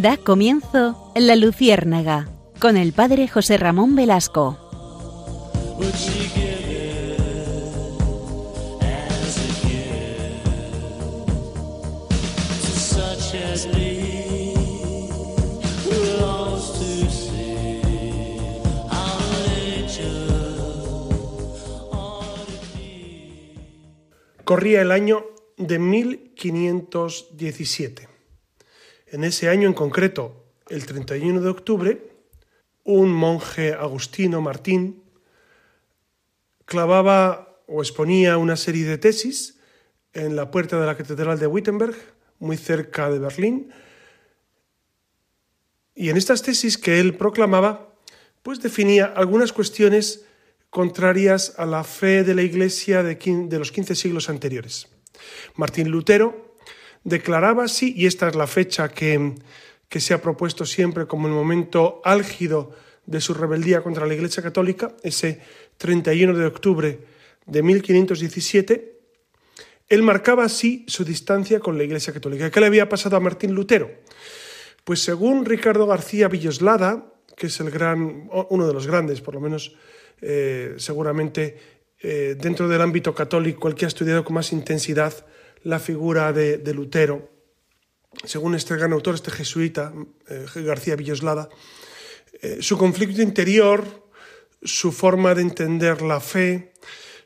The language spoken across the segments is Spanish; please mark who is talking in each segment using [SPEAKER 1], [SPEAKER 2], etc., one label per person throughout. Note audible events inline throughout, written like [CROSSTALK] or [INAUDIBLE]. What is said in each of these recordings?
[SPEAKER 1] Da comienzo La Luciérnaga con el padre José Ramón Velasco.
[SPEAKER 2] Corría el año de 1517. En ese año en concreto, el 31 de octubre, un monje agustino, Martín, clavaba o exponía una serie de tesis en la puerta de la Catedral de Wittenberg, muy cerca de Berlín, y en estas tesis que él proclamaba, pues definía algunas cuestiones contrarias a la fe de la Iglesia de, los 15 siglos anteriores. Martín Lutero declaraba así, y esta es la fecha que, que se ha propuesto siempre como el momento álgido de su rebeldía contra la Iglesia Católica, ese 31 de octubre de 1517, él marcaba así su distancia con la Iglesia Católica. ¿Qué le había pasado a Martín Lutero? Pues según Ricardo García Villoslada, que es el gran, uno de los grandes, por lo menos eh, seguramente eh, dentro del ámbito católico, el que ha estudiado con más intensidad la figura de, Lutero, según este gran autor, este jesuita, eh, García Villoslada, su conflicto interior, su forma de entender la fe,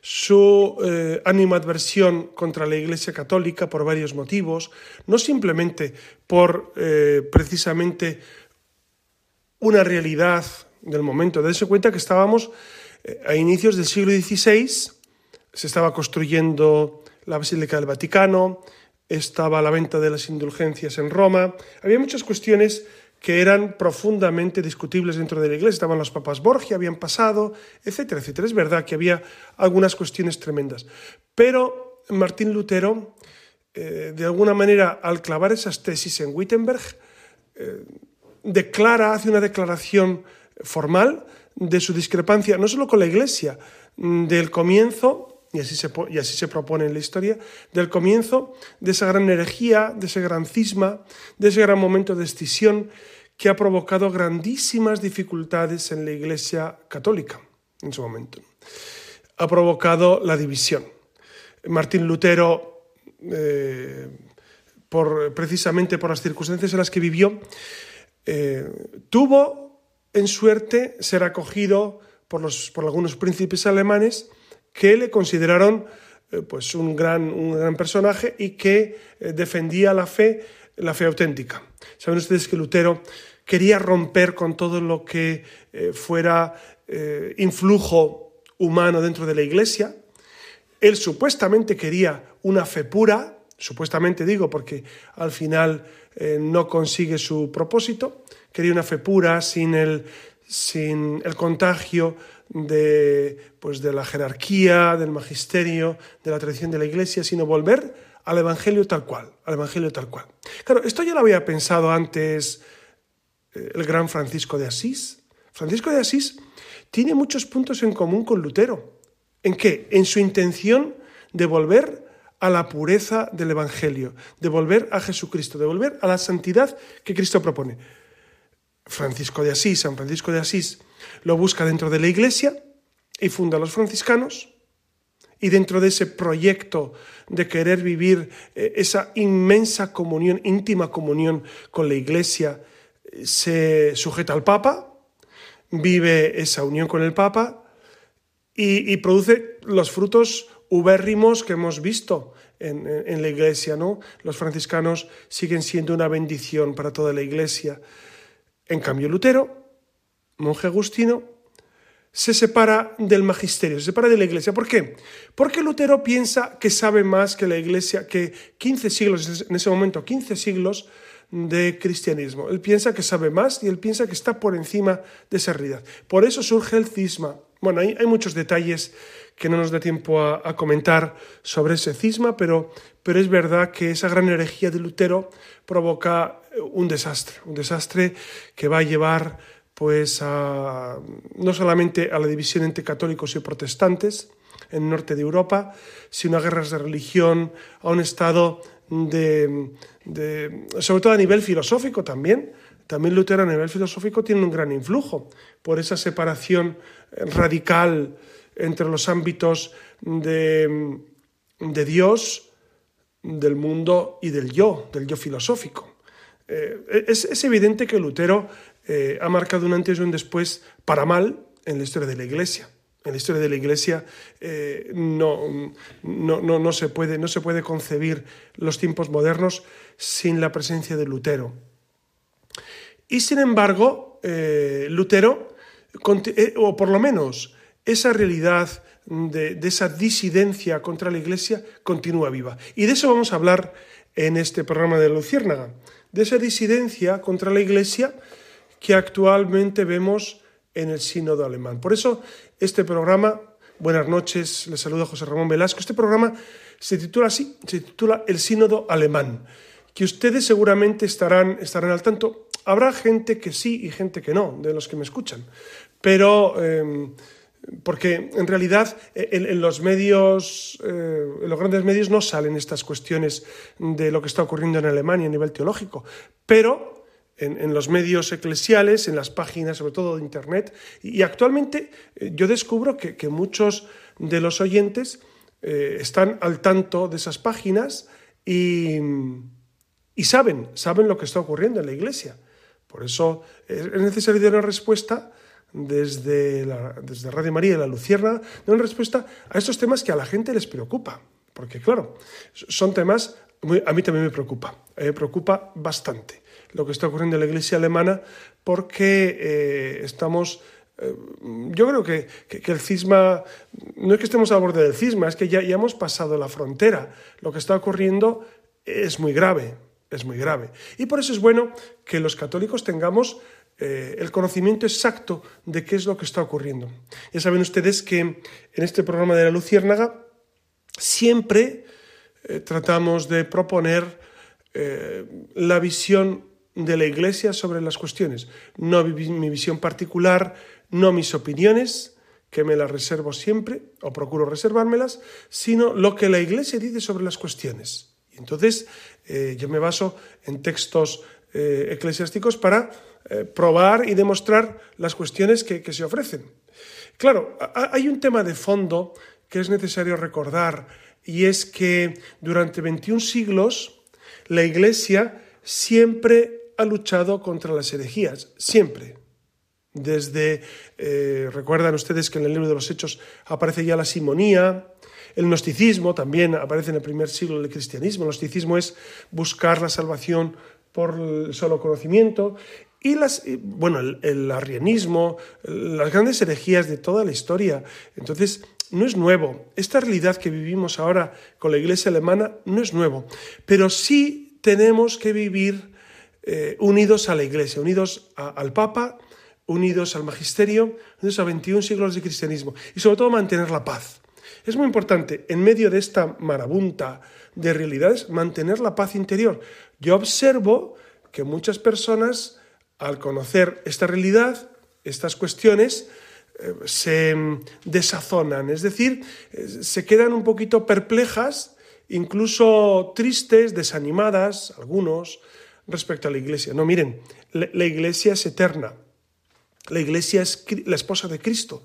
[SPEAKER 2] su animadversión contra la Iglesia Católica por varios motivos, no simplemente por precisamente una realidad del momento. Darse cuenta que estábamos eh, a inicios del siglo XVI se estaba construyendo la Basílica del Vaticano, estaba la venta de las indulgencias en Roma, había muchas cuestiones que eran profundamente discutibles dentro de la Iglesia. Estaban los papas Borgia, habían pasado, etcétera, etcétera. Es verdad que había algunas cuestiones tremendas. Pero Martín Lutero, eh, de alguna manera, al clavar esas tesis en Wittenberg, eh, declara, hace una declaración formal de su discrepancia, no solo con la Iglesia, mm, del comienzo, y así, se, y así se propone en la historia, del comienzo de esa gran herejía, de ese gran cisma, de ese gran momento de escisión que ha provocado grandísimas dificultades en la Iglesia católica en su momento. Ha provocado la división. Martín Lutero, eh, por, precisamente por las circunstancias en las que vivió, eh, tuvo en suerte ser acogido por, los, por algunos príncipes alemanes que le consideraron eh, pues un, gran, un gran personaje y que eh, defendía la fe, la fe auténtica. Saben ustedes que Lutero quería romper con todo lo que eh, fuera influjo humano dentro de la Iglesia. Él supuestamente quería una fe pura, supuestamente digo porque al final no consigue su propósito, quería una fe pura, sin el, sin el contagio de, pues de la jerarquía, del magisterio, de la tradición de la Iglesia, sino volver al Evangelio tal cual, al Evangelio tal cual. Claro, esto ya lo había pensado antes eh, el gran Francisco de Asís. Francisco de Asís tiene muchos puntos en común con Lutero. ¿En qué? En su intención de volver a la pureza del Evangelio, de volver a Jesucristo, de volver a la santidad que Cristo propone. Francisco de Asís, San Francisco de Asís, lo busca dentro de la iglesia y funda a los franciscanos. Y dentro de ese proyecto de querer vivir eh, esa inmensa comunión, íntima comunión con la iglesia, se sujeta al Papa, vive esa unión con el Papa y, produce los frutos ubérrimos que hemos visto en, en, la iglesia. ¿no? Los franciscanos siguen siendo una bendición para toda la iglesia. En cambio, Lutero, monje agustino, se separa del magisterio, se separa de la iglesia. ¿Por qué? Porque Lutero piensa que sabe más que la iglesia, que 15 siglos, en ese momento, 15 siglos de cristianismo. Él piensa que sabe más y él piensa que está por encima de esa realidad. Por eso surge el cisma. Bueno, hay, muchos detalles que no nos da tiempo a, comentar sobre ese cisma, pero, pero es verdad que esa gran herejía de Lutero provoca un desastre, un desastre que va a llevar pues no solamente a la división entre católicos y protestantes, en el norte de Europa, sino a guerras de religión, a un estado de, sobre todo a nivel filosófico también. También Lutero a nivel filosófico tiene un gran influjo por esa separación radical entre los ámbitos de, de Dios, del mundo y del yo, del yo filosófico. Eh, es, evidente que Lutero eh, ha marcado un antes y un después para mal en la historia de la Iglesia. En la historia de la Iglesia eh, no, no, no, se puede, no se puede concebir los tiempos modernos sin la presencia de Lutero. Y sin embargo, Lutero, o por lo menos esa realidad de, esa disidencia contra la Iglesia continúa viva. Y de eso vamos a hablar en este programa de Luciérnaga, de esa disidencia contra la Iglesia que actualmente vemos en el sínodo alemán. Por eso este programa, buenas noches, les saluda José Ramón Velasco, este programa se titula así, se titula El sínodo alemán, que ustedes seguramente estarán, estarán al tanto. Habrá gente que sí y gente que no, de los que me escuchan, pero... Eh, porque en realidad en, los medios, eh, en los grandes medios no salen estas cuestiones de lo que está ocurriendo en Alemania a nivel teológico, pero en, los medios eclesiales, en las páginas, sobre todo de Internet, y, actualmente eh, yo descubro que, muchos de los oyentes eh, están al tanto de esas páginas y, saben, saben lo que está ocurriendo en la Iglesia. Por eso es necesario dar una respuesta desde, Radio María y la Lucierna, de una respuesta a estos temas que a la gente les preocupa. Porque, claro, son temas, a mí también me preocupa, me preocupa bastante lo que está ocurriendo en la Iglesia alemana, porque eh, estamos eh, yo creo que, que, el cisma, no es que estemos al borde del cisma, es que ya, hemos pasado la frontera. Lo que está ocurriendo es muy grave, es muy grave. Y por eso es bueno que los católicos tengamos eh, el conocimiento exacto de qué es lo que está ocurriendo. Ya saben ustedes que en este programa de la Luciérnaga siempre tratamos de proponer la visión de la Iglesia sobre las cuestiones, no mi visión particular, no mis opiniones, que me las reservo siempre o procuro reservármelas, sino lo que la Iglesia dice sobre las cuestiones. Y entonces yo me baso en textos eclesiásticos para eh, probar y demostrar las cuestiones que, se ofrecen. Claro, hay un tema de fondo que es necesario recordar y es que durante 21 siglos la Iglesia siempre ha luchado contra las herejías, siempre. Desde, eh, recuerdan ustedes que en el libro de los Hechos aparece ya la simonía, el gnosticismo también aparece en el primer siglo del cristianismo. El gnosticismo es buscar la salvación por el solo conocimiento y las, bueno, el, arrianismo, las grandes herejías de toda la historia. Entonces, no es nuevo. Esta realidad que vivimos ahora con la iglesia alemana no es nuevo, pero sí tenemos que vivir eh, unidos a la iglesia, unidos al Papa, unidos al magisterio, unidos a 21 siglos de cristianismo y sobre todo mantener la paz. Es muy importante, en medio de esta marabunta de realidades, mantener la paz interior. Yo observo que muchas personas al conocer esta realidad, estas cuestiones, eh, se desazonan, es decir, eh, se quedan un poquito perplejas, incluso tristes, desanimadas, algunos, respecto a la iglesia. No, miren, la, iglesia es eterna, la iglesia es la esposa de Cristo,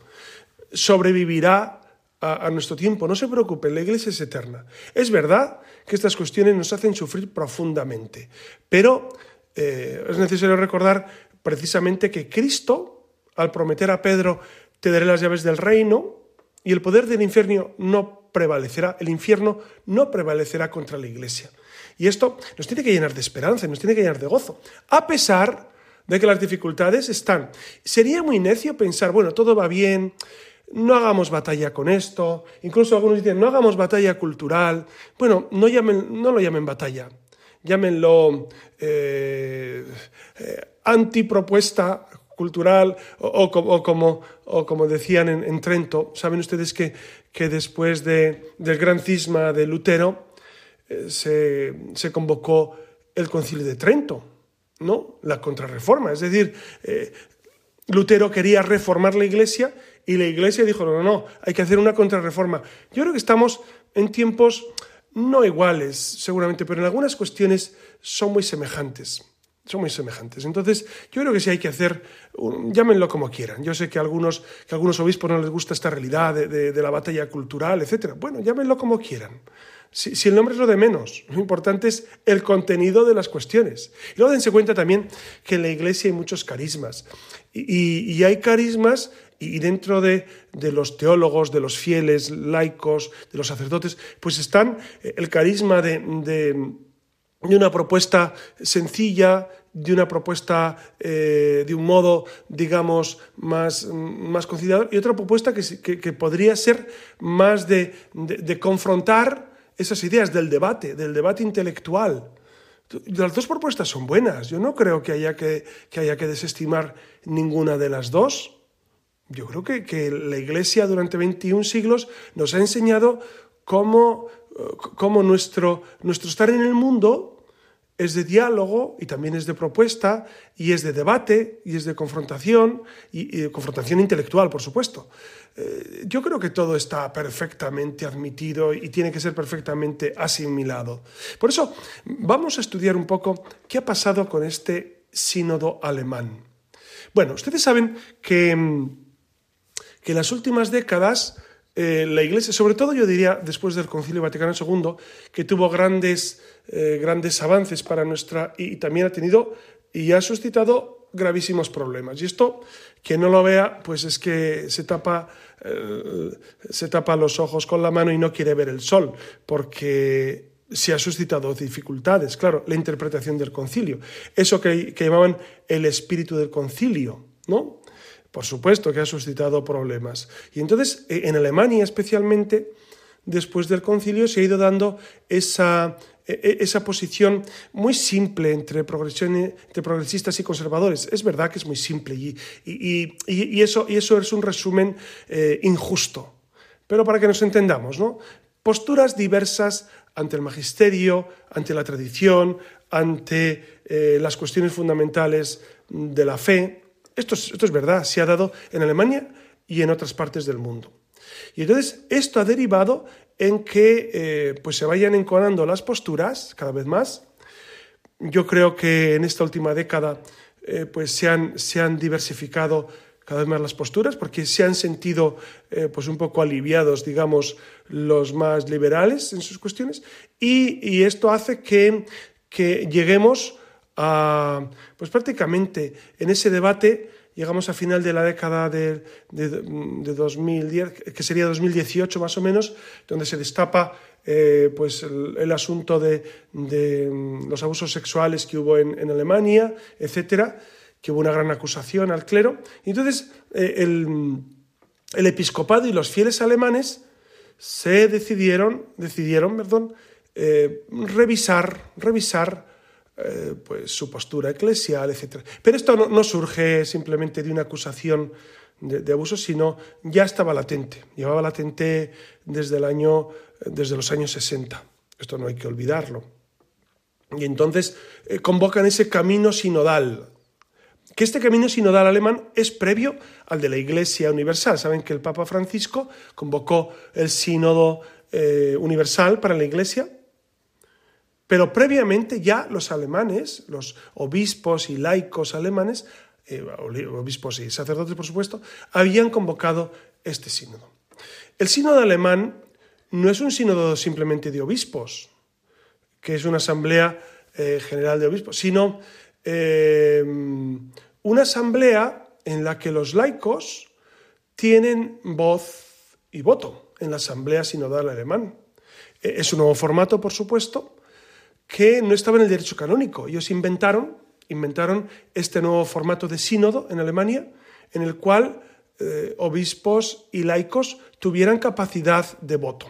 [SPEAKER 2] sobrevivirá a, nuestro tiempo, no se preocupen, la iglesia es eterna. Es verdad que estas cuestiones nos hacen sufrir profundamente, pero eh, es necesario recordar precisamente que Cristo, al prometer a Pedro, te daré las llaves del reino, y el poder del infierno no prevalecerá, el infierno no prevalecerá contra la iglesia. Y esto nos tiene que llenar de esperanza, nos tiene que llenar de gozo, a pesar de que las dificultades están. Sería muy necio pensar, bueno, todo va bien, no hagamos batalla con esto, incluso algunos dicen, no hagamos batalla cultural. Bueno, no, llamen, lo llamen batalla, llámenlo eh, eh, cultural o, como, o, como, decían en, Trento. Saben ustedes que, que después de, del gran cisma de Lutero eh, se, convocó el concilio de Trento, ¿no? la contrarreforma. Es decir, Lutero quería reformar la iglesia Y la Iglesia dijo, no, no, no, hay que hacer una contrarreforma. Yo creo que estamos en tiempos no iguales, seguramente, pero en algunas cuestiones son muy semejantes. Son muy semejantes. Entonces, yo creo que sí hay que hacer, llámenlo como quieran. Yo sé que a algunos, que algunos obispos no les gusta esta realidad de, de la batalla cultural, etc. Bueno, llámenlo como quieran. Si, el nombre es lo de menos, lo importante es el contenido de las cuestiones. Y luego dense cuenta también que en la iglesia hay muchos carismas. Y, hay carismas, y dentro de, los teólogos, de los fieles, laicos, de los sacerdotes, pues están eh, el carisma de, de, una propuesta sencilla, de una propuesta eh, de un modo, digamos, más, más conciliador, y otra propuesta que, que, podría ser más de, de confrontar esas ideas del debate, del debate intelectual. Las dos propuestas son buenas. Yo no creo que haya que, haya que desestimar ninguna de las dos. Yo creo que, que, la Iglesia durante 21 siglos nos ha enseñado cómo, cómo nuestro, nuestro estar en el mundo es de diálogo y también es de propuesta y es de debate y es de confrontación y, confrontación intelectual, por supuesto. Eh, yo creo que todo está perfectamente admitido y tiene que ser perfectamente asimilado. Por eso vamos a estudiar un poco qué ha pasado con este sínodo alemán. Bueno, ustedes saben que, que en las últimas décadas eh, la Iglesia, sobre todo yo diría después del Concilio Vaticano II, que tuvo grandes, eh, grandes avances para nuestra y también ha tenido y ha suscitado gravísimos problemas. Y esto, quien no lo vea, pues es que se tapa, eh, se tapa los ojos con la mano y no quiere ver el sol, porque se ha suscitado dificultades. Claro, la interpretación del concilio, eso que, que llamaban el espíritu del concilio, ¿no? Por supuesto que ha suscitado problemas. Y entonces, e, en Alemania especialmente, después del concilio, se ha ido dando esa, e, e, esa posición muy simple entre, progresistas y conservadores. Es verdad que es muy simple y, y, eso, y eso, es un resumen eh, injusto. Pero para que nos entendamos, ¿no? Posturas diversas ante el magisterio, ante la tradición, ante eh, las cuestiones fundamentales de la fe. Esto es, verdad, se ha dado en Alemania y en otras partes del mundo. Y entonces esto ha derivado en que eh, pues se vayan enconando las posturas cada vez más. Yo creo que en esta última década eh, pues se han, se han, diversificado cada vez más las posturas porque se han sentido eh, pues un poco aliviados, digamos, los más liberales en sus cuestiones y, esto hace que, que lleguemos pues prácticamente en ese debate llegamos a final de la década de, 2010, que sería 2018 más o menos, donde se destapa eh, pues el, asunto de, mm, los abusos sexuales que hubo en, Alemania, etcétera, que hubo una gran acusación al clero. Y entonces eh, el, el, episcopado y los fieles alemanes se decidieron, decidieron perdón, eh, revisar, revisar eh, pues, su postura eclesial, etc. Pero esto no, surge simplemente de una acusación de, abuso, sino ya estaba latente, llevaba latente desde, el año, desde los años 60. Esto no hay que olvidarlo. Y entonces eh, convocan ese camino sinodal, que este camino sinodal alemán es previo al de la Iglesia Universal. Saben que el Papa Francisco convocó el sínodo eh, universal para la Iglesia pero previamente ya los alemanes, los obispos y laicos alemanes, eh, obispos y sacerdotes por supuesto, habían convocado este sínodo. El sínodo alemán no es un sínodo simplemente de obispos, que es una asamblea eh, general de obispos, sino eh, una asamblea en la que los laicos tienen voz y voto en la asamblea sinodal alemán. Es un nuevo formato, por supuesto, que no estaba en el derecho canónico. Ellos inventaron, inventaron este nuevo formato de sínodo en Alemania, en el cual eh, obispos y laicos tuvieran capacidad de voto.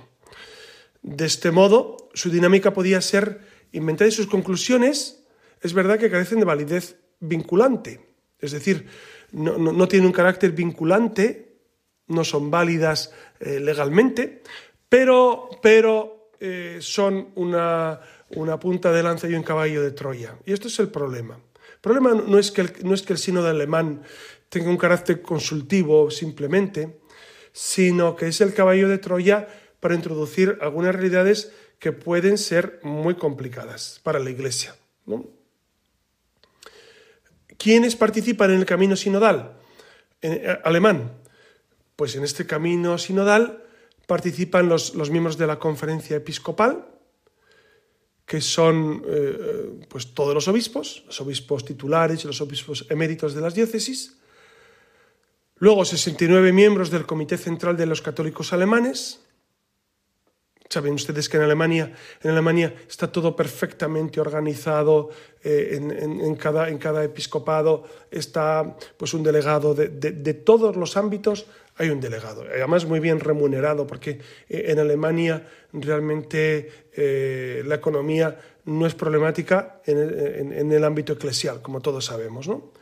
[SPEAKER 2] De este modo, su dinámica podía ser inventada y sus conclusiones, es verdad que carecen de validez vinculante, es decir, no, no, tienen un carácter vinculante, no son válidas eh, legalmente, pero, pero eh, son una una punta de lanza y un caballo de Troya. Y esto es el problema. El problema no es que el, no es que el sínodo alemán tenga un carácter consultivo simplemente, sino que es el caballo de Troya para introducir algunas realidades que pueden ser muy complicadas para la Iglesia. ¿Quiénes participan en el camino sinodal? Eh, alemán. Pues en este camino sinodal participan los, miembros de la conferencia episcopal, que son eh, pues todos los obispos, los obispos titulares y los obispos eméritos de las diócesis. Luego 69 miembros del Comité Central de los Católicos Alemanes, Saben ustedes que en Alemania, en Alemania está todo perfectamente organizado, eh, en, cada, episcopado está pues, un delegado de, todos los ámbitos, hay un delegado, además muy bien remunerado, porque eh, en Alemania realmente eh, la economía no es problemática en el, ámbito eclesial, como todos sabemos. ¿no?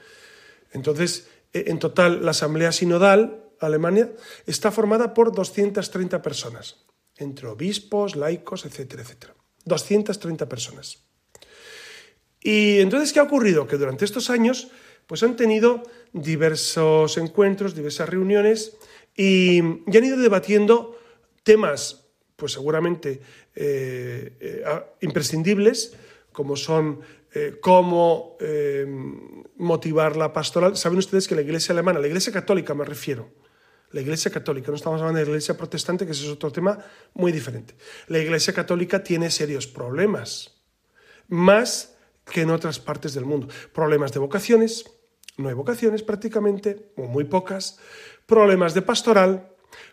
[SPEAKER 2] Entonces, en total, la Asamblea Sinodal Alemania está formada por 230 personas entre obispos, laicos, etcétera, etcétera. 230 personas. Y entonces, ¿qué ha ocurrido? Que durante estos años pues han tenido diversos encuentros, diversas reuniones y, han ido debatiendo temas, pues seguramente eh, eh, imprescindibles, como son eh, cómo motivar la pastoral. Saben ustedes que la Iglesia alemana, la Iglesia católica me refiero, la Iglesia Católica, no estamos hablando de la Iglesia Protestante, que ese es otro tema muy diferente. La Iglesia Católica tiene serios problemas, más que en otras partes del mundo. Problemas de vocaciones, no hay vocaciones prácticamente, o muy pocas, problemas de pastoral,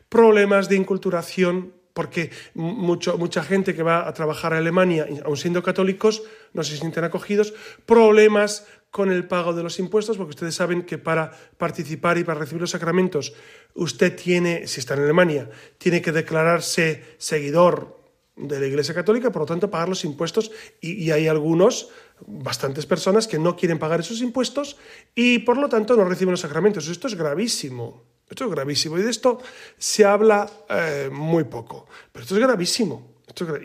[SPEAKER 2] problemas de inculturación, porque mucho, mucha gente que va a trabajar a Alemania, aun siendo católicos, no se sienten acogidos, problemas con el pago de los impuestos, porque ustedes saben que para participar y para recibir los sacramentos, usted tiene, si está en Alemania, tiene que declararse seguidor de la Iglesia Católica, por lo tanto pagar los impuestos y, hay algunos, bastantes personas que no quieren pagar esos impuestos y por lo tanto no reciben los sacramentos. Esto es gravísimo, esto es gravísimo y de esto se habla eh, muy poco, pero esto es gravísimo.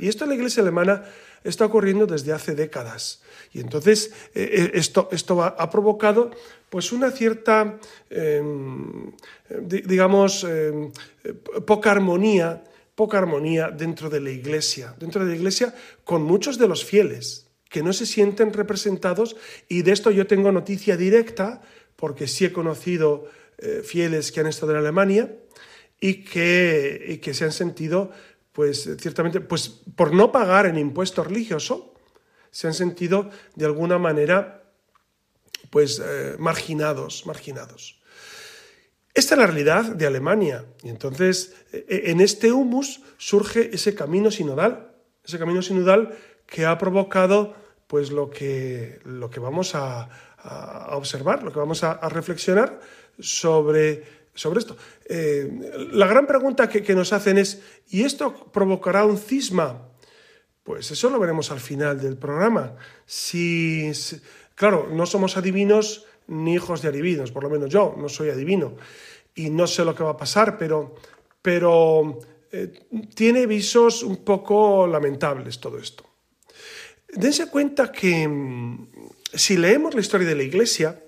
[SPEAKER 2] y esto en la Iglesia alemana está ocurriendo desde hace décadas. Y entonces eh, eh, esto, esto ha, provocado pues una cierta, em, digamos, em, poca armonía, poca armonía dentro de la iglesia, dentro de la iglesia con muchos de los fieles que no se sienten representados y de esto yo tengo noticia directa porque sí he conocido eh, fieles que han estado en Alemania y que, y que se han sentido pues ciertamente, pues por no pagar el impuesto religioso, se han sentido de alguna manera pues eh, marginados, marginados. Esta es la realidad de Alemania y entonces e, e, en este humus surge ese camino sinodal, ese camino sinodal que ha provocado pues lo que, lo que vamos a, observar, lo que vamos a, reflexionar sobre, sobre esto. Eh, la gran pregunta que, nos hacen es, ¿y esto provocará un cisma pues eso lo veremos al final del programa. Si, claro, no somos adivinos ni hijos de adivinos, por lo menos yo no soy adivino y no sé lo que va a pasar, pero, pero eh, tiene visos un poco lamentables todo esto. Dense cuenta que mm, si leemos la historia de la Iglesia,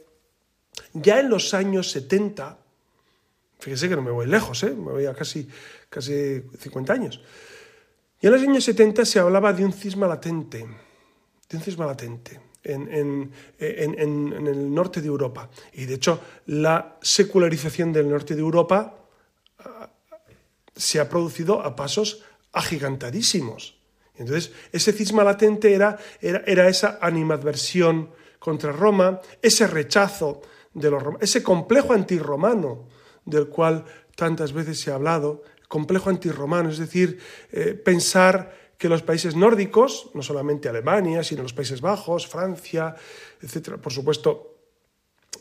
[SPEAKER 2] ya en los años 70, fíjese que no me voy lejos, ¿eh? me voy a casi, casi 50 años, y en los años 70 se hablaba de un cisma latente, de un cisma latente en, el norte de Europa. Y de hecho, la secularización del norte de Europa ah, se ha producido a pasos agigantadísimos. Entonces, ese cisma latente era, era, era esa animadversión contra Roma, ese rechazo de los ese complejo antirromano del cual tantas veces se ha hablado, complejo antirromano, es decir, eh, pensar que los países nórdicos, no solamente Alemania, sino los Países Bajos, Francia, etcétera, por supuesto,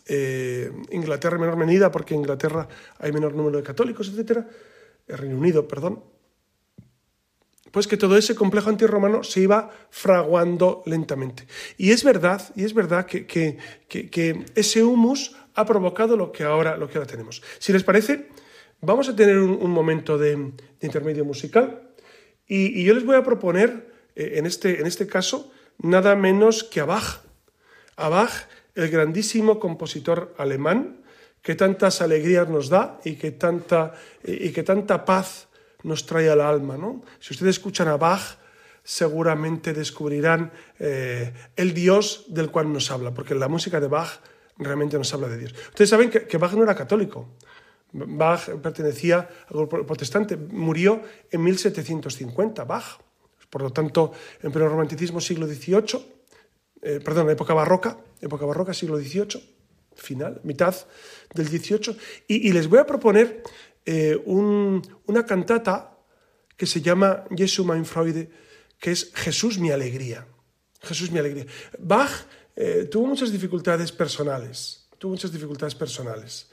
[SPEAKER 2] eh, Inglaterra en menor medida, porque en Inglaterra hay menor número de católicos, etcétera, el Reino Unido, perdón, pues que todo ese complejo antirromano se iba fraguando lentamente. Y es verdad, y es verdad que, que, ese humus ha provocado lo que, ahora, lo que ahora tenemos. Si les parece, Vamos a tener un, momento de, intermedio musical y, yo les voy a proponer, eh, en, este, en este caso, nada menos que a Bach. A Bach, el grandísimo compositor alemán que tantas alegrías nos da y que tanta, y que tanta paz nos trae al alma. ¿no? Si ustedes escuchan a Bach, seguramente descubrirán eh, el Dios del cual nos habla, porque la música de Bach realmente nos habla de Dios. Ustedes saben que, que Bach no era católico. Bach pertenecía al grupo protestante, murió en 1750, Bach. Por lo tanto, en pleno romanticismo, siglo XVIII, eh, perdón, época barroca, época barroca, siglo XVIII, final, mitad del XVIII. Y, les voy a proponer eh, una cantata que se llama Jesu mein Freude, que es Jesús mi alegría. Jesús mi alegría. Bach eh, tuvo muchas dificultades personales, tuvo muchas dificultades personales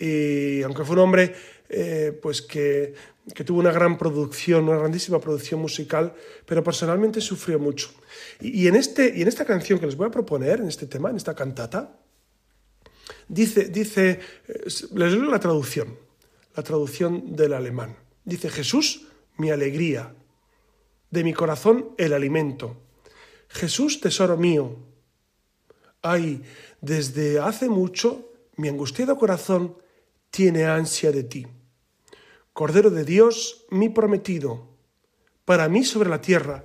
[SPEAKER 2] y aunque fue un hombre eh, pues que, que, tuvo una gran producción, una grandísima producción musical, pero personalmente sufrió mucho. Y, en, este, y en esta canción que les voy a proponer, en este tema, en esta cantata, dice, dice eh, les leo la traducción, la traducción del alemán. Dice, Jesús, mi alegría, de mi corazón el alimento. Jesús, tesoro mío. Ay, desde hace mucho mi angustiado corazón tiene ansia de ti. Cordero de Dios, mi prometido, para mí sobre la tierra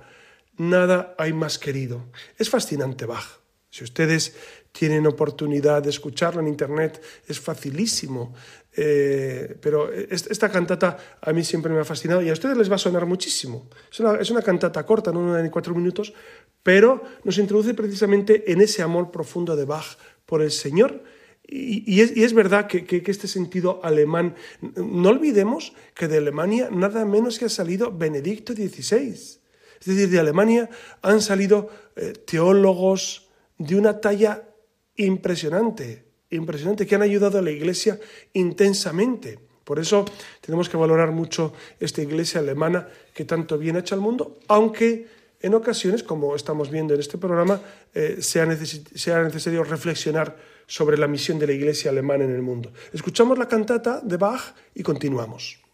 [SPEAKER 2] nada hay más querido. Es fascinante Bach. Si ustedes tienen oportunidad de escucharlo en internet, es facilísimo. Eh, pero esta cantata a mí siempre me ha fascinado y a ustedes les va a sonar muchísimo. Es una, cantata corta, no una de cuatro minutos, pero nos introduce precisamente en ese amor profundo de Bach por el Señor y, es, verdad que, este sentido alemán, no olvidemos que de Alemania nada menos que ha salido Benedicto XVI. Es decir, de Alemania han salido eh, teólogos de una talla impresionante, impresionante, que han ayudado a la Iglesia intensamente. Por eso tenemos que valorar mucho esta Iglesia alemana que tanto bien ha hecho al mundo, aunque en ocasiones, como estamos viendo en este programa, eh, sea, sea necesario reflexionar sobre la misión de la Iglesia alemana en el mundo. Escuchamos la cantata de Bach y continuamos.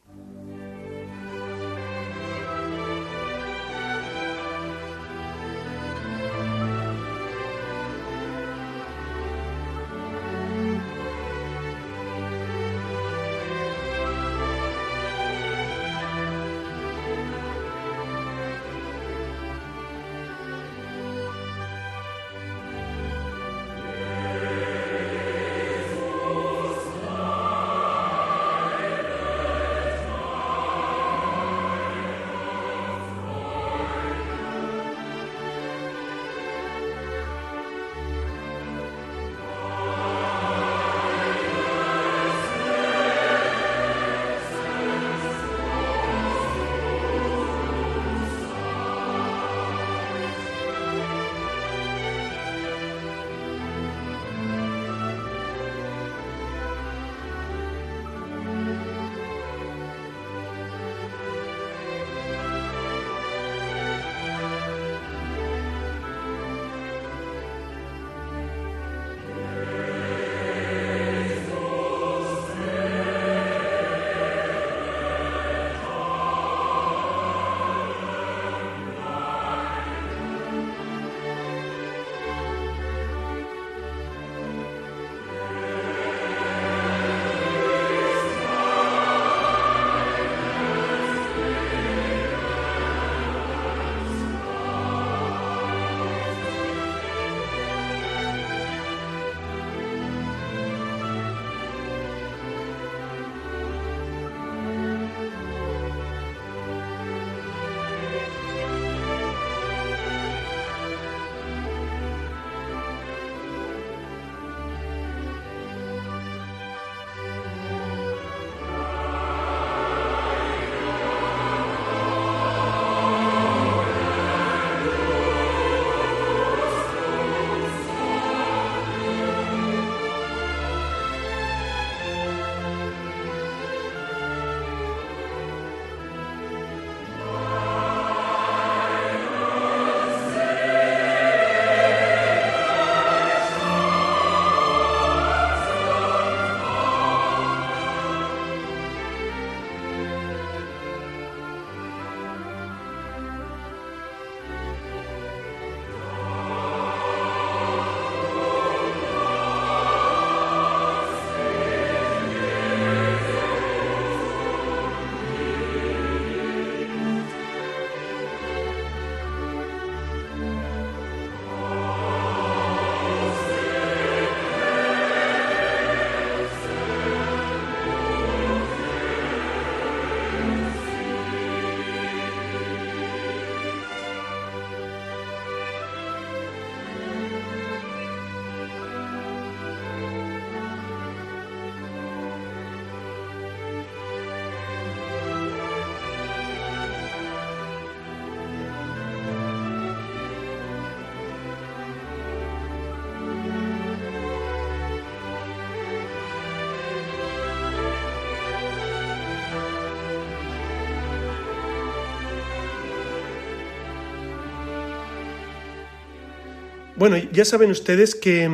[SPEAKER 2] Bueno, ya saben ustedes que,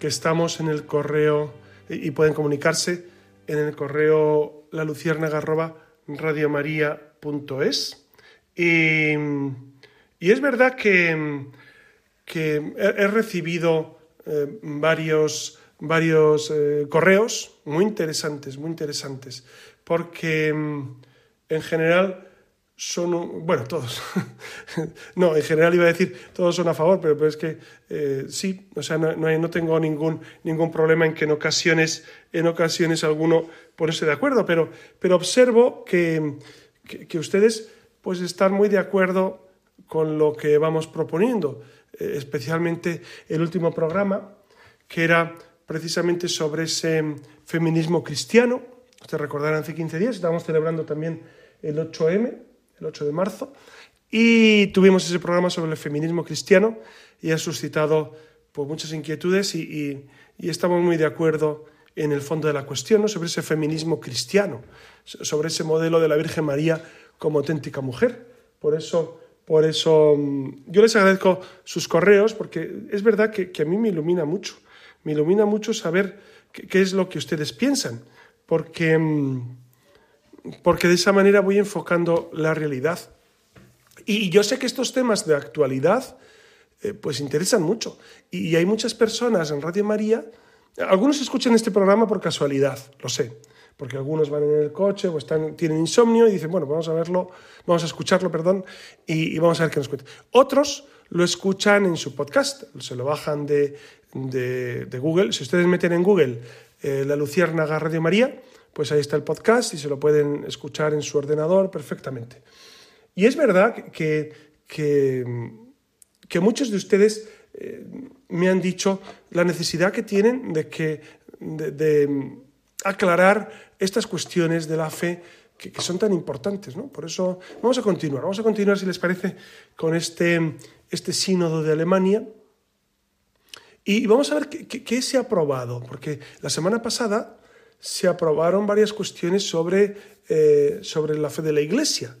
[SPEAKER 2] que estamos en el correo y pueden comunicarse en el correo laluciérnaga.radiomaría.es. Y, y es verdad que, que he, recibido eh, varios, varios eh, correos muy interesantes, muy interesantes, porque mm, en general son, bueno, todos, [LAUGHS] no, en general iba a decir, todos son a favor, pero, es que eh, sí, o sea, no, no, tengo ningún, ningún problema en que en ocasiones, en ocasiones alguno ponerse de acuerdo, pero, pero observo que, que, ustedes pues están muy de acuerdo con lo que vamos proponiendo, eh, especialmente el último programa, que era precisamente sobre ese feminismo cristiano, ustedes recordarán hace 15 días, estábamos celebrando también el 8M, el 8 de marzo, y tuvimos ese programa sobre el feminismo cristiano y ha suscitado pues, muchas inquietudes y, estamos muy de acuerdo en el fondo de la cuestión, sobre ese feminismo cristiano, sobre ese modelo de la Virgen María como auténtica mujer. Por eso, por eso mm, yo les agradezco sus correos, porque es verdad que, a mí me ilumina mucho, me ilumina mucho saber qué, qué es lo que ustedes piensan, porque mm, porque de esa manera voy enfocando la realidad. Y yo sé que estos temas de actualidad eh, pues interesan mucho. Y hay muchas personas en Radio María, algunos escuchan este programa por casualidad, lo sé, porque algunos van en el coche o están, tienen insomnio y dicen, bueno, vamos a verlo, vamos a escucharlo, perdón, y, vamos a ver qué nos cuenta. Otros lo escuchan en su podcast, se lo bajan de, Google. Si ustedes meten en Google eh, la Luciérnaga Radio María, pues ahí está el podcast y se lo pueden escuchar en su ordenador perfectamente. Y es verdad que, que, muchos de ustedes eh, me han dicho la necesidad que tienen de, que, de, aclarar estas cuestiones de la fe que, son tan importantes. ¿no? Por eso vamos a continuar, vamos a continuar, si les parece, con este, este sínodo de Alemania. Y vamos a ver qué se ha aprobado, porque la semana pasada se aprobaron varias cuestiones sobre, eh, sobre la fe de la Iglesia.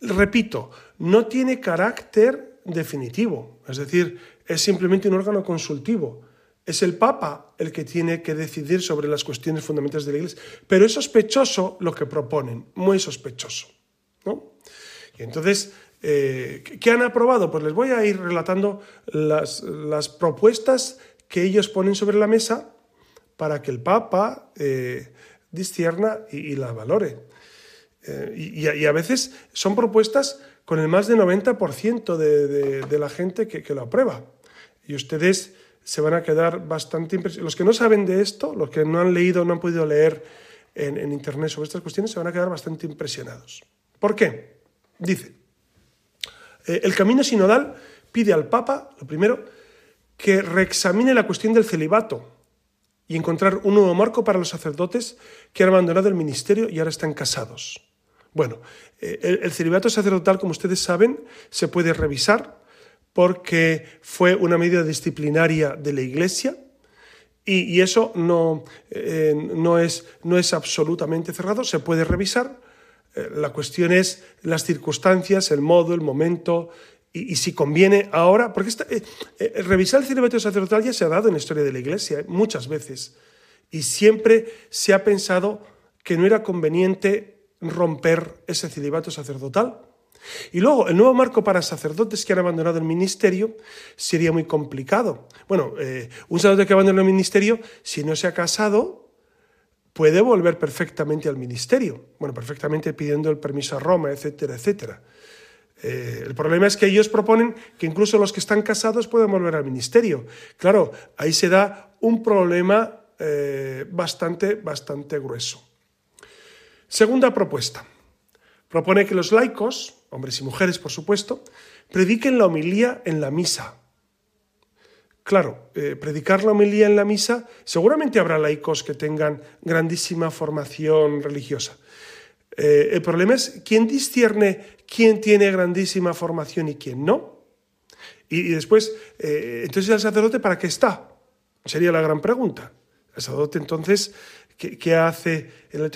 [SPEAKER 2] Repito, no tiene carácter definitivo, es decir, es simplemente un órgano consultivo. Es el Papa el que tiene que decidir sobre las cuestiones fundamentales de la Iglesia. Pero es sospechoso lo que proponen, muy sospechoso. ¿no? Y entonces, eh, ¿qué han aprobado? Pues les voy a ir relatando las, las propuestas que ellos ponen sobre la mesa para que el Papa eh, discierna y, la valore. Eh, y, a veces son propuestas con el más del 90% de, la gente que, lo aprueba. Y ustedes se van a quedar bastante impresionados. Los que no saben de esto, los que no han leído, no han podido leer en, Internet sobre estas cuestiones, se van a quedar bastante impresionados. ¿Por qué? Dice, eh, el camino sinodal pide al Papa, lo primero, que reexamine la cuestión del celibato y encontrar un nuevo marco para los sacerdotes que han abandonado el ministerio y ahora están casados. Bueno, eh, el, celibato sacerdotal, como ustedes saben, se puede revisar porque fue una medida disciplinaria de la Iglesia y, eso no, eh, no, es, no es absolutamente cerrado, se puede revisar. Eh, la cuestión es las circunstancias, el modo, el momento y, si conviene ahora, porque eh, eh, revisar el celibato sacerdotal ya se ha dado en la historia de la Iglesia eh, muchas veces, y siempre se ha pensado que no era conveniente romper ese celibato sacerdotal. Y luego, el nuevo marco para sacerdotes que han abandonado el ministerio sería muy complicado. Bueno, un sacerdote que abandona el ministerio, si no se ha casado, puede volver perfectamente al ministerio. Bueno, perfectamente pidiendo el permiso a Roma, etcétera, etcétera. Eh, el problema es que ellos proponen que incluso los que están casados puedan volver al ministerio. Claro, ahí se da un problema eh, bastante, bastante grueso. Segunda propuesta. Propone que los laicos, hombres y mujeres por supuesto, prediquen la homilía en la misa. Claro, eh, predicar la homilía en la misa, seguramente habrá laicos que tengan grandísima formación religiosa. el problema es quién discierne quién tiene grandísima formación y quién no. Y, después, eh, entonces el sacerdote, ¿para qué está? Sería la gran pregunta. El sacerdote entonces, ¿qué, hace en la?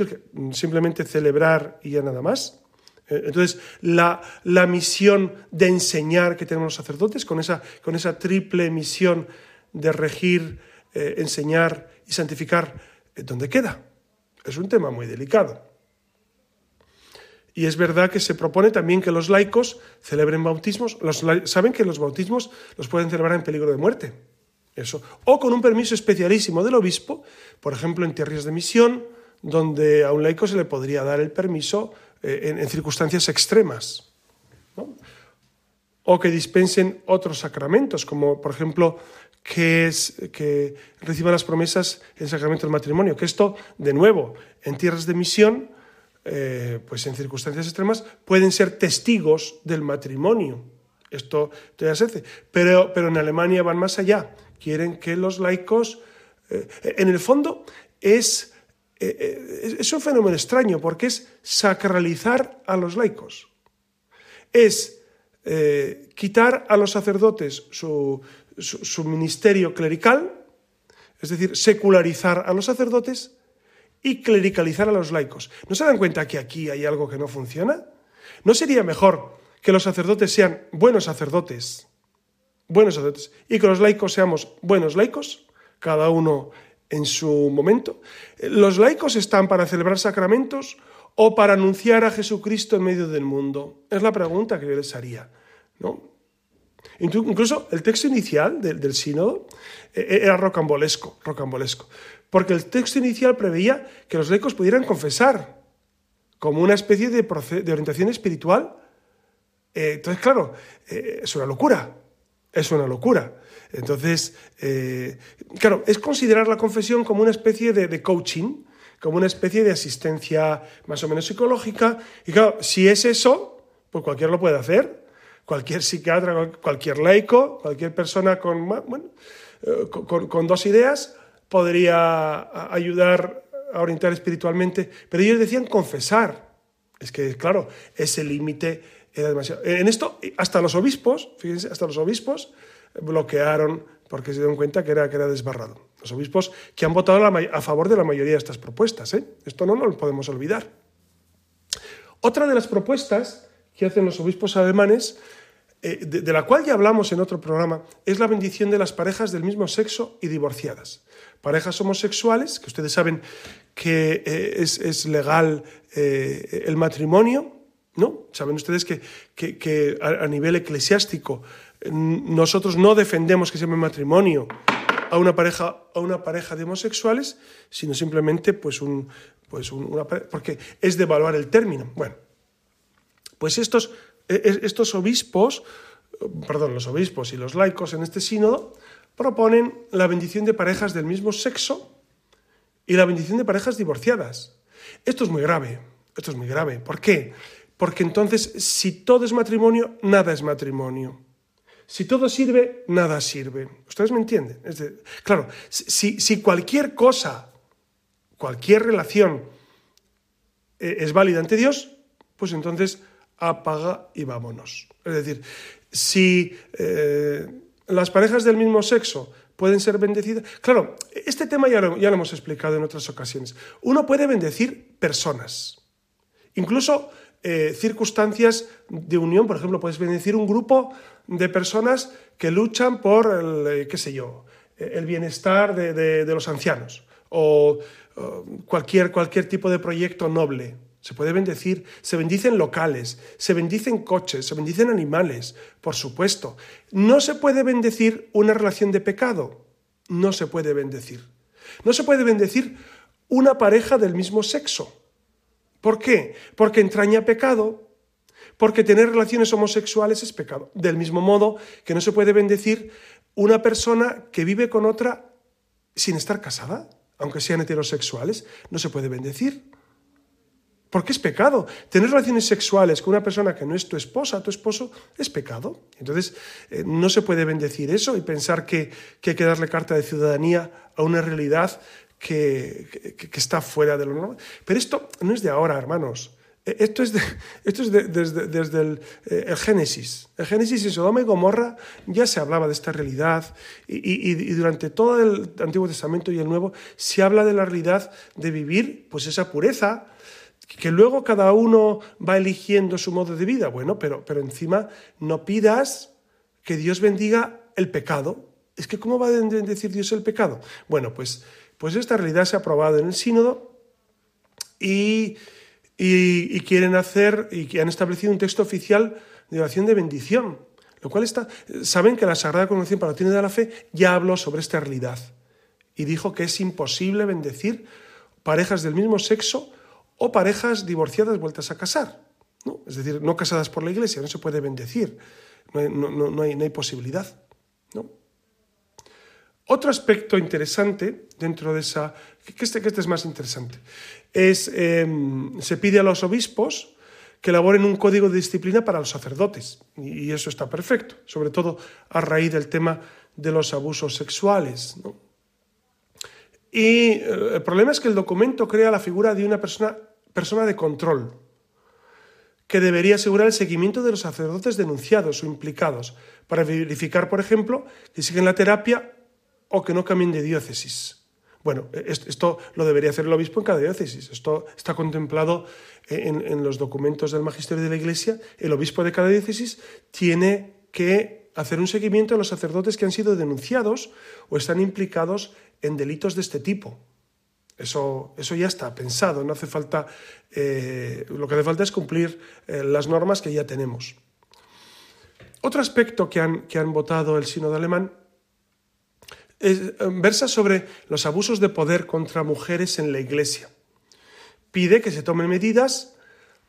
[SPEAKER 2] Simplemente celebrar y ya nada más. Eh, entonces, la, misión de enseñar que tenemos los sacerdotes, con esa, con esa triple misión de regir, eh, enseñar y santificar, ¿dónde queda? Es un tema muy delicado. Y es verdad que se propone también que los laicos celebren bautismos. Los, saben que los bautismos los pueden celebrar en peligro de muerte. Eso. O con un permiso especialísimo del obispo, por ejemplo, en tierras de misión, donde a un laico se le podría dar el permiso eh, en, circunstancias extremas. O que dispensen otros sacramentos, como por ejemplo que, es, que reciban las promesas en el sacramento del matrimonio. Que esto, de nuevo, en tierras de misión, eh, pues en circunstancias extremas, pueden ser testigos del matrimonio. Esto todavía se hace. Pero, pero en Alemania van más allá. Quieren que los laicos. Eh, en el fondo, es, eh, es un fenómeno extraño porque es sacralizar a los laicos. Es quitar a los sacerdotes su, su ministerio clerical, es decir, secularizar a los sacerdotes y clericalizar a los laicos. ¿No se dan cuenta que aquí hay algo que no funciona? ¿No sería mejor que los sacerdotes sean buenos sacerdotes, buenos sacerdotes, y que los laicos seamos buenos laicos, cada uno en su momento? ¿Los laicos están para celebrar sacramentos o para anunciar a Jesucristo en medio del mundo? Es la pregunta que yo les haría. Incluso el texto inicial del, sínodo eh, era rocambolesco, rocambolesco porque el texto inicial preveía que los laicos pudieran confesar como una especie de, orientación espiritual. Eh, entonces, claro, eh, es una locura, es una locura. Entonces, eh, claro, es considerar la confesión como una especie de, coaching, como una especie de asistencia más o menos psicológica. Y claro, si es eso, pues cualquiera lo puede hacer. Cualquier psiquiatra, cualquier laico, cualquier persona con dos ideas podría ayudar a orientar espiritualmente, pero ellos decían confesar. Es que, claro, ese límite era demasiado. En esto, hasta los obispos, fíjense, hasta los obispos bloquearon porque se dieron cuenta que era, que era desbarrado. Los obispos que han votado a favor de la mayoría de estas propuestas. ¿eh? Esto no nos lo podemos olvidar. Otra de las propuestas que hacen los obispos alemanes, eh, de la cual ya hablamos en otro programa, es la bendición de las parejas del mismo sexo y divorciadas parejas homosexuales, que ustedes saben que eh, es, legal eh, el matrimonio, ¿no? Saben ustedes que, que, a, nivel eclesiástico nosotros no defendemos que se llame matrimonio a una pareja, a una pareja de homosexuales, sino simplemente pues un, pues una, porque es de evaluar el término. Bueno, pues estos, e, estos obispos, perdón, los obispos y los laicos en este sínodo, proponen la bendición de parejas del mismo sexo y la bendición de parejas divorciadas. Esto es muy grave, esto es muy grave. ¿Por qué? Porque entonces, si todo es matrimonio, nada es matrimonio. Si todo sirve, nada sirve. ¿Ustedes me entienden? claro, si, si, cualquier cosa, cualquier relación eh, es válida ante Dios, pues entonces apaga y vámonos. Es decir, si eh, las parejas del mismo sexo pueden ser bendecidas. Claro, este tema ya lo, ya lo hemos explicado en otras ocasiones. Uno puede bendecir personas, incluso eh, circunstancias de unión. Por ejemplo, puedes bendecir un grupo de personas que luchan por el, eh, qué sé yo, el bienestar de, los ancianos o, o cualquier, cualquier tipo de proyecto noble. Se puede bendecir, se bendicen locales, se bendicen coches, se bendicen animales, por supuesto. No se puede bendecir una relación de pecado, no se puede bendecir. No se puede bendecir una pareja del mismo sexo. ¿Por qué? Porque entraña pecado, porque tener relaciones homosexuales es pecado. Del mismo modo que no se puede bendecir una persona que vive con otra sin estar casada, aunque sean heterosexuales, no se puede bendecir. Porque es pecado. Tener relaciones sexuales con una persona que no es tu esposa, tu esposo, es pecado. Entonces, eh, no se puede bendecir eso y pensar que, hay que darle carta de ciudadanía a una realidad que, está fuera de lo normal. Pero esto no es de ahora, hermanos. E, esto es, [LAUGHS] esto es desde, el, eh, el, Génesis. El Génesis en Sodoma y Gomorra ya se hablaba de esta realidad y, y, durante todo el Antiguo Testamento y el Nuevo se habla de la realidad de vivir pues esa pureza, Que luego cada uno va eligiendo su modo de vida. Bueno, pero, pero encima no pidas que Dios bendiga el pecado. Es que ¿cómo va a decir Dios el pecado? Bueno, pues, pues esta realidad se ha aprobado en el sínodo y, y, quieren hacer y han establecido un texto oficial de oración de bendición. Lo cual está. Saben que la Sagrada Congregación Palatina de la Fe ya habló sobre esta realidad y dijo que es imposible bendecir parejas del mismo sexo o parejas divorciadas vueltas a casar. ¿no? Es decir, no casadas por la iglesia, no se puede bendecir, no hay, no, hay, posibilidad. ¿no? Otro aspecto interesante dentro de esa, que este, este es más interesante, es, em, se pide a los obispos que elaboren un código de disciplina para los sacerdotes, y eso está perfecto, sobre todo a raíz del tema de los abusos sexuales. ¿no? Y eh, el problema es que el documento crea la figura de una persona, persona de control, que debería asegurar el seguimiento de los sacerdotes denunciados o implicados, para verificar, por ejemplo, que siguen la terapia o que no cambien de diócesis. Bueno, esto lo debería hacer el obispo en cada diócesis. Esto está contemplado en, en, los documentos del magisterio de la Iglesia. El obispo de cada diócesis tiene que hacer un seguimiento a los sacerdotes que han sido denunciados o están implicados en delitos de este tipo. Eso, eso ya está pensado, no hace falta, eh, lo que hace falta es cumplir eh, las normas que ya tenemos. Otro aspecto que han, que han votado el sínodo alemán es, versa sobre los abusos de poder contra mujeres en la Iglesia. Pide que se tomen medidas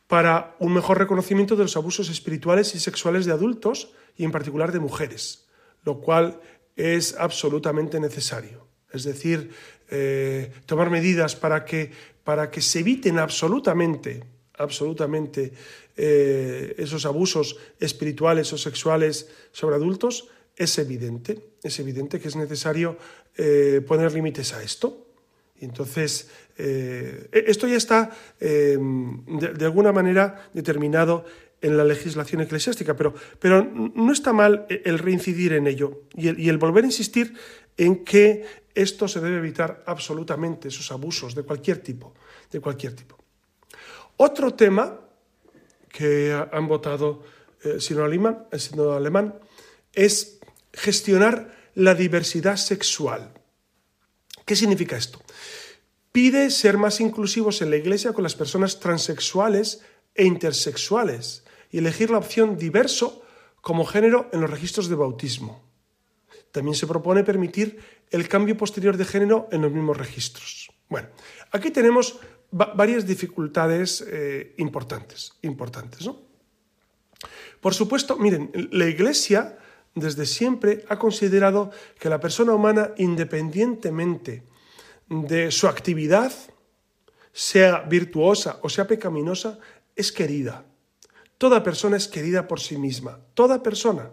[SPEAKER 2] para un mejor reconocimiento de los abusos espirituales y sexuales de adultos y en particular de mujeres, lo cual es absolutamente necesario es decir, eh, tomar medidas para que, para que se eviten absolutamente, absolutamente eh, esos abusos espirituales o sexuales sobre adultos, es evidente, es evidente que es necesario eh, poner límites a esto. Entonces, e-, esto ya está de, alguna manera determinado en la legislación eclesiástica, pero, pero no está mal el reincidir en ello y el, y el volver a insistir en que esto se debe evitar absolutamente, esos abusos de cualquier tipo, de cualquier tipo. Otro tema que han votado el eh, alemán, el alemán es gestionar la diversidad sexual. ¿Qué significa esto? Pide ser más inclusivos en la Iglesia con las personas transexuales e intersexuales y elegir la opción diverso como género en los registros de bautismo. También se propone permitir el cambio posterior de género en los mismos registros. Bueno, aquí tenemos varias dificultades eh, importantes, importantes ¿no? Por supuesto, miren, la Iglesia desde siempre ha considerado que la persona humana, independientemente de su actividad, sea virtuosa o sea pecaminosa, es querida. Toda persona es querida por sí misma, toda persona.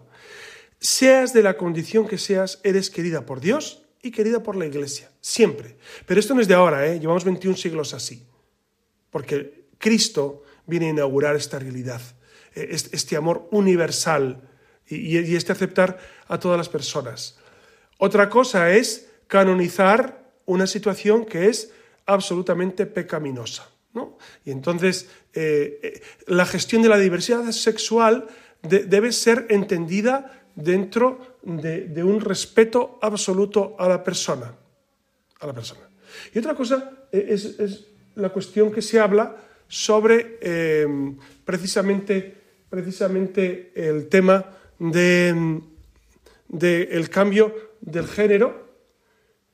[SPEAKER 2] Seas de la condición que seas, eres querida por Dios y querida por la Iglesia, siempre. Pero esto no es de ahora, ¿eh? llevamos 21 siglos así, porque Cristo viene a inaugurar esta realidad, eh, este amor universal y este aceptar a todas las personas. Otra cosa es canonizar una situación que es absolutamente pecaminosa. ¿no? Y entonces eh, la gestión de la diversidad sexual debe ser entendida dentro de, un respeto absoluto a la persona. A la persona. Y otra cosa es, la cuestión que se habla sobre em, precisamente, precisamente el tema de, el cambio del género,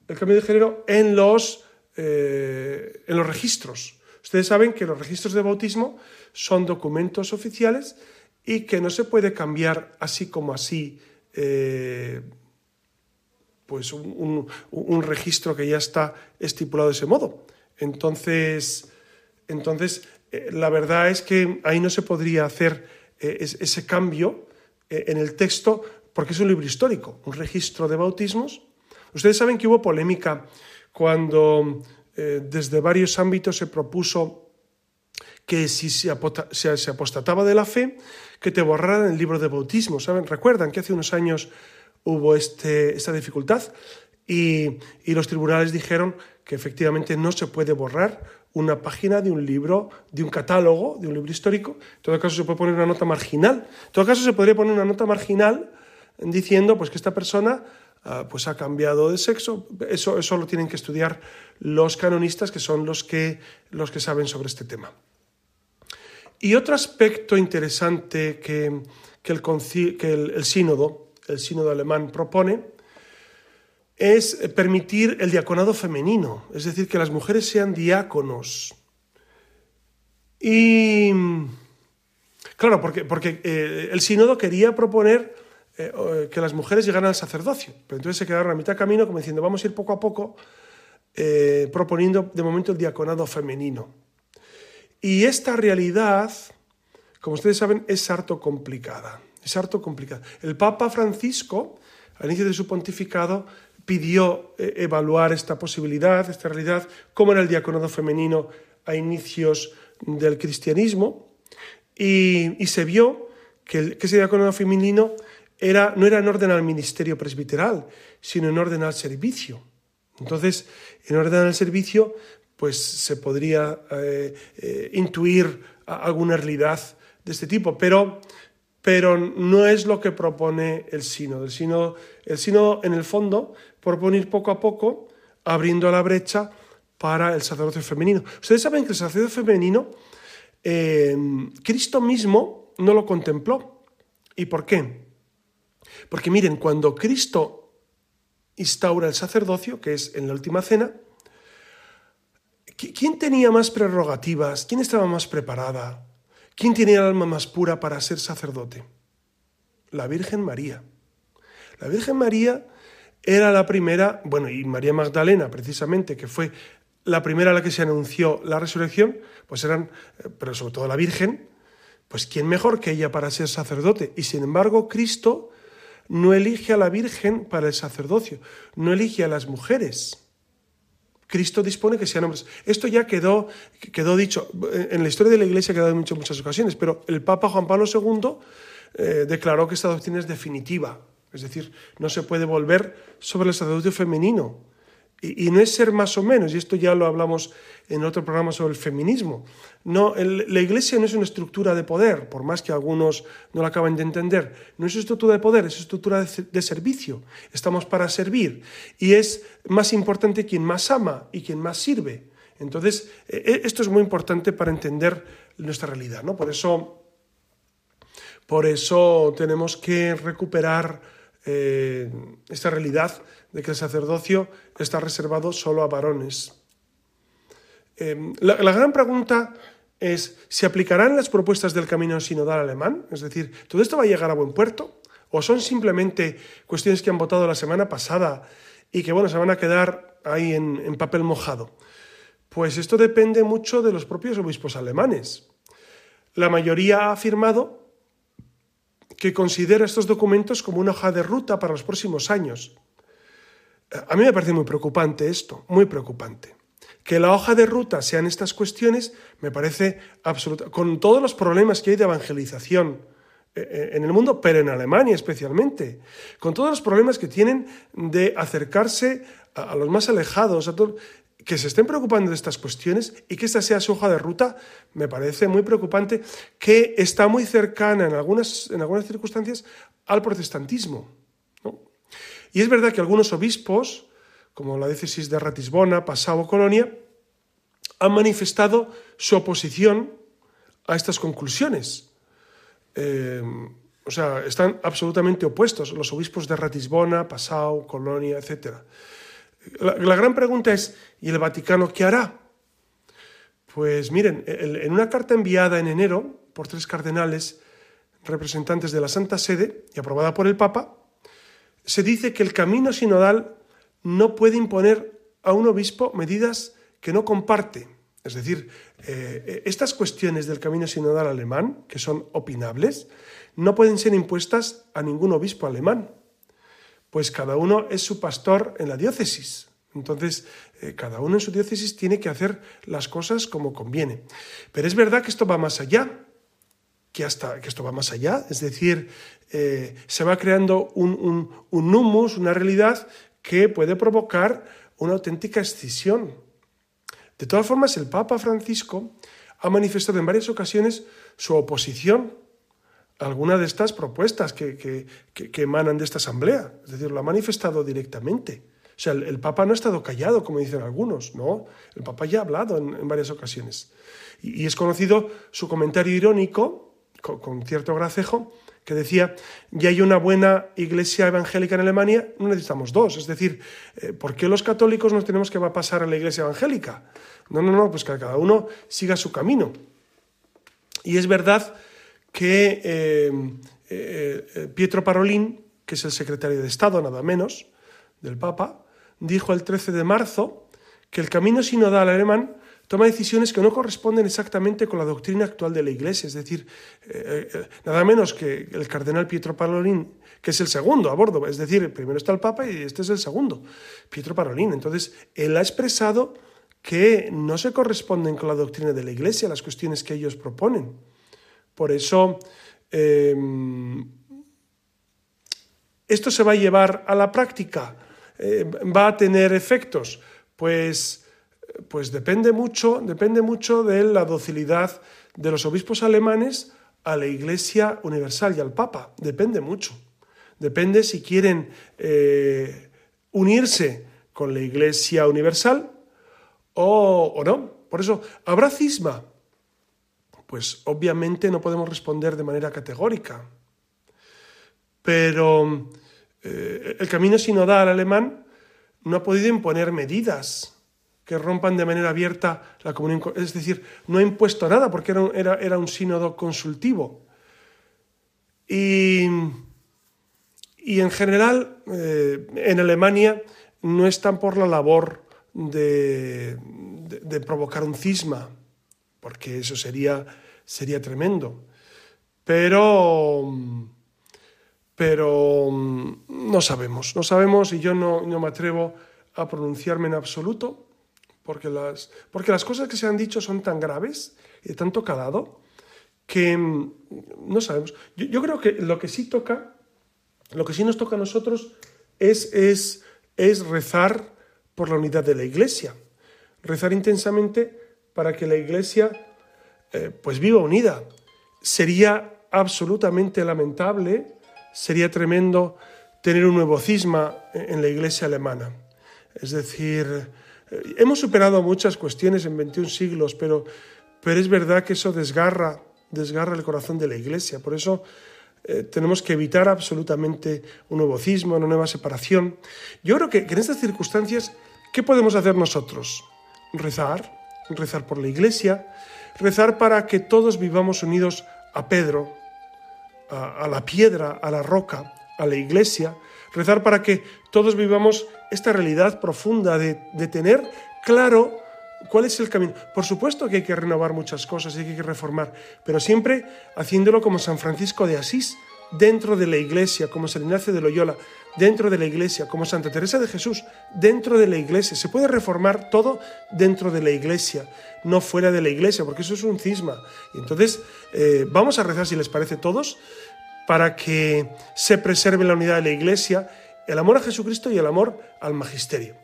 [SPEAKER 2] el cambio de género en los, eh, en los registros. Ustedes saben que los registros de bautismo son documentos oficiales y que no se puede cambiar así como así eh, pues un, registro que ya está estipulado de ese modo. Entonces, entonces eh, la verdad es que ahí no se podría hacer eh, ese cambio en el texto porque es un libro histórico, un registro de bautismos. Ustedes saben que hubo polémica cuando desde varios ámbitos se propuso que si se, apostataba de la fe, que te borraran el libro de bautismo. ¿Saben? Recuerdan que hace unos años hubo este, esta dificultad y, los tribunales dijeron que efectivamente no se puede borrar una página de un libro, de un catálogo, de un libro histórico. En todo caso, se puede poner una nota marginal. En todo caso, se podría poner una nota marginal diciendo pues, que esta persona ah, pues, ha cambiado de sexo. Eso, eso lo tienen que estudiar los canonistas, que son los que, los que saben sobre este tema. Y otro aspecto interesante que, el, que el sínodo, el sínodo alemán propone, es permitir el diaconado femenino, es decir, que las mujeres sean diáconos. Y claro, porque, porque eh, el sínodo quería proponer eh, que las mujeres llegaran al sacerdocio, pero entonces se quedaron a mitad camino como diciendo, vamos a ir poco a poco eh, proponiendo de momento el diaconado femenino. Y esta realidad, como ustedes saben, es harto complicada. Es harto complicada. El Papa Francisco, al inicio de su pontificado, pidió eh, evaluar esta posibilidad, esta realidad, cómo era el diaconado femenino a inicios del cristianismo, y, se vio que, ese diaconado femenino era, no era en orden al ministerio presbiteral, sino en orden al servicio. Entonces, en orden al servicio, pues se podría eh, eh, intuir alguna realidad de este tipo, pero pero no es lo que propone el sínodo. El sínodo, el sínodo en el fondo, propone ir poco a poco abriendo la brecha para el sacerdocio femenino. Ustedes saben que el sacerdocio femenino, eh, Cristo mismo no lo contempló. ¿Y por qué? Porque miren, cuando Cristo instaura el sacerdocio, que es en la última cena, ¿quién tenía más prerrogativas? ¿Quién estaba más preparada? ¿Quién tiene el alma más pura para ser sacerdote? La Virgen María. La Virgen María era la primera, bueno, y María Magdalena precisamente, que fue la primera a la que se anunció la resurrección, pues eran, eh, pero sobre todo la Virgen, pues ¿quién mejor que ella para ser sacerdote? Y sin embargo, Cristo no elige a la Virgen para el sacerdocio, no elige a las mujeres. Cristo dispone que sean hombres. Esto ya quedó, quedó dicho, en la historia de la Iglesia ha quedado dicho en muchas ocasiones, pero el Papa Juan Pablo II eh, declaró que esta doctrina es definitiva, es decir, no se puede volver sobre el sacerdocio femenino. Y, no es ser más o menos, y esto ya lo hablamos en otro programa sobre el feminismo. No, la Iglesia no es una estructura de poder, por más que algunos no la acaben de entender. No es una estructura de poder, es una estructura de, servicio. Estamos para servir. Y es más importante quien más ama y quien más sirve. Entonces, e, e, esto es muy importante para entender nuestra realidad. ¿no? Por, eso, por eso tenemos que recuperar eh, esta realidad de que el sacerdocio está reservado solo a varones. Em, la, gran pregunta es, ¿se aplicarán las propuestas del camino sinodal alemán? Es decir, ¿todo esto va a llegar a buen puerto? ¿O son simplemente cuestiones que han votado la semana pasada y que, bueno, se van a quedar ahí en, en papel mojado? Pues esto depende mucho de los propios obispos alemanes. La mayoría ha afirmado que considera estos documentos como una hoja de ruta para los próximos años. A mí me parece muy preocupante esto, muy preocupante. Que la hoja de ruta sean estas cuestiones me parece absoluta, con todos los problemas que hay de evangelización eh, eh, en el mundo, pero en Alemania especialmente, con todos los problemas que tienen de acercarse a, los más alejados, que se estén preocupando de estas cuestiones y que esta sea su hoja de ruta, me parece muy preocupante, que está muy cercana en algunas, en algunas circunstancias al protestantismo. Y es verdad que algunos obispos, como la diócesis de Ratisbona, Passau o Colonia, han manifestado su oposición a estas conclusiones. Eh, o sea, están absolutamente opuestos los obispos de Ratisbona, Passau, Colonia, etc. La, la, gran pregunta es, ¿y el Vaticano qué hará? Pues miren, en una carta enviada en enero por tres cardenales representantes de la Santa Sede y aprobada por el Papa, se dice que el camino sinodal no puede imponer a un obispo medidas que no comparte. Es decir, eh, estas cuestiones del camino sinodal alemán, que son opinables, no pueden ser impuestas a ningún obispo alemán, pues cada uno es su pastor en la diócesis. Entonces, eh, cada uno en su diócesis tiene que hacer las cosas como conviene. Pero es verdad que esto va más allá, que, hasta, que esto va más allá, es decir, eh, se va creando un, humus, una realidad que puede provocar una auténtica escisión. De todas formas, el Papa Francisco ha manifestado en varias ocasiones su oposición a alguna de estas propuestas que, emanan de esta asamblea. Es decir, lo ha manifestado directamente. O sea, el, Papa no ha estado callado, como dicen algunos, ¿no? El Papa ya ha hablado en, varias ocasiones. Y, es conocido su comentario irónico, con cierto gracejo, que decía, ya hay una buena iglesia evangélica en Alemania, no necesitamos dos. Es decir, eh, ¿por qué los católicos nos tenemos que pasar a la iglesia evangélica? No, no, no, pues que cada uno siga su camino. Y es verdad que eh, eh, Pietro Parolin, que es el secretario de Estado, nada menos, del Papa, dijo el 13 de marzo que el camino sinodal alemán toma decisiones que no corresponden exactamente con la doctrina actual de la Iglesia. Es decir, eh, eh, nada menos que el cardenal Pietro Parolin, que es el segundo a bordo. Es decir, primero está el Papa y este es el segundo, Pietro Parolin. Entonces, él ha expresado que no se corresponden con la doctrina de la Iglesia las cuestiones que ellos proponen. Por eso, em, ¿esto se va a llevar a la práctica? Eh, ¿Va a tener efectos? Pues pues depende mucho, depende mucho de la docilidad de los obispos alemanes a la Iglesia Universal y al Papa. Depende mucho. Depende si quieren eh, unirse con la Iglesia Universal o, o, no. Por eso, ¿habrá cisma? Pues obviamente no podemos responder de manera categórica. Pero eh, el camino sinodal alemán no ha podido imponer medidas que rompan de manera abierta la comunión. Es decir, no ha impuesto nada porque era era, un sínodo consultivo. Y, en general, eh, en Alemania no están por la labor de, provocar un cisma, porque eso sería, sería tremendo. Pero, pero no sabemos, no sabemos y yo no, no me atrevo a pronunciarme en absoluto porque las, porque las cosas que se han dicho son tan graves y de tanto calado que mm, no sabemos. Yo, creo que lo que sí toca, lo que sí nos toca a nosotros es, es, es rezar por la unidad de la Iglesia, rezar intensamente para que la Iglesia eh, pues viva unida. Sería absolutamente lamentable, sería tremendo tener un nuevo cisma en la Iglesia alemana. Es decir, Hemos superado muchas cuestiones en 21 siglos, pero, pero es verdad que eso desgarra, desgarra el corazón de la Iglesia. Por eso eh, tenemos que evitar absolutamente un nuevo cisma, una nueva separación. Yo creo que, en estas circunstancias, ¿qué podemos hacer nosotros? Rezar, rezar por la Iglesia, rezar para que todos vivamos unidos a Pedro, a la piedra, a la roca, a la Iglesia, rezar para que todos vivamos esta realidad profunda de, tener claro cuál es el camino. Por supuesto que hay que renovar muchas cosas y hay que reformar, pero siempre haciéndolo como San Francisco de Asís, dentro de la iglesia, como San Ignacio de Loyola, dentro de la iglesia, como Santa Teresa de Jesús, dentro de la iglesia. Se puede reformar todo dentro de la iglesia, no fuera de la iglesia, porque eso es un cisma. Y entonces, eh, vamos a rezar, si les parece, todos, para que se preserve la unidad de la iglesia el amor a Jesucristo y el amor al magisterio.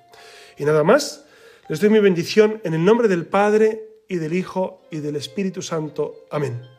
[SPEAKER 2] Y nada más, les doy mi bendición en el nombre del Padre y del Hijo y del Espíritu Santo. Amén.